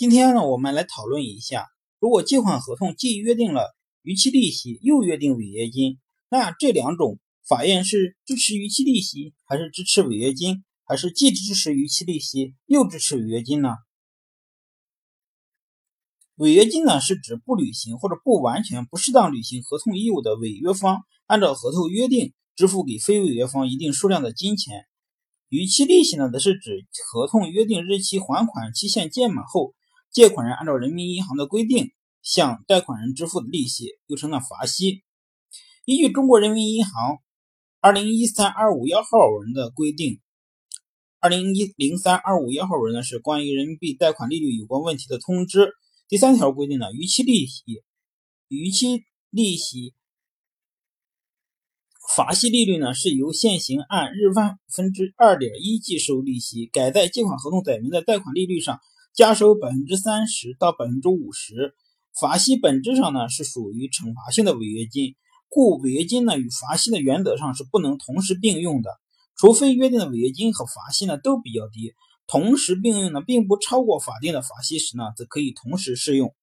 今天呢，我们来讨论一下，如果借款合同既约定了逾期利息，又约定违约金，那这两种法院是支持逾期利息，还是支持违约金，还是既支持逾期利息又支持违约金呢？违约金呢，是指不履行或者不完全、不适当履行合同义务的违约方，按照合同约定支付给非违约方一定数量的金钱。逾期利息呢，则是指合同约定日期还款期限届满后，借款人按照人民银行的规定向贷款人支付的利息，又称了罚息。依据中国人民银行二零一三二五幺号文的规定，二零一零三二五幺号文呢是关于人民币贷款利率有关问题的通知。第三条规定呢，逾期利息、逾期利息。罚息利率呢，是由现行按日万分之二点一计收利息，改在借款合同载明的贷款利率上加收百分之三十到百分之五十。罚息本质上呢是属于惩罚性的违约金，故违约金呢与罚息的原则上是不能同时并用的，除非约定的违约金和罚息呢都比较低，同时并用呢并不超过法定的罚息时呢，则可以同时适用。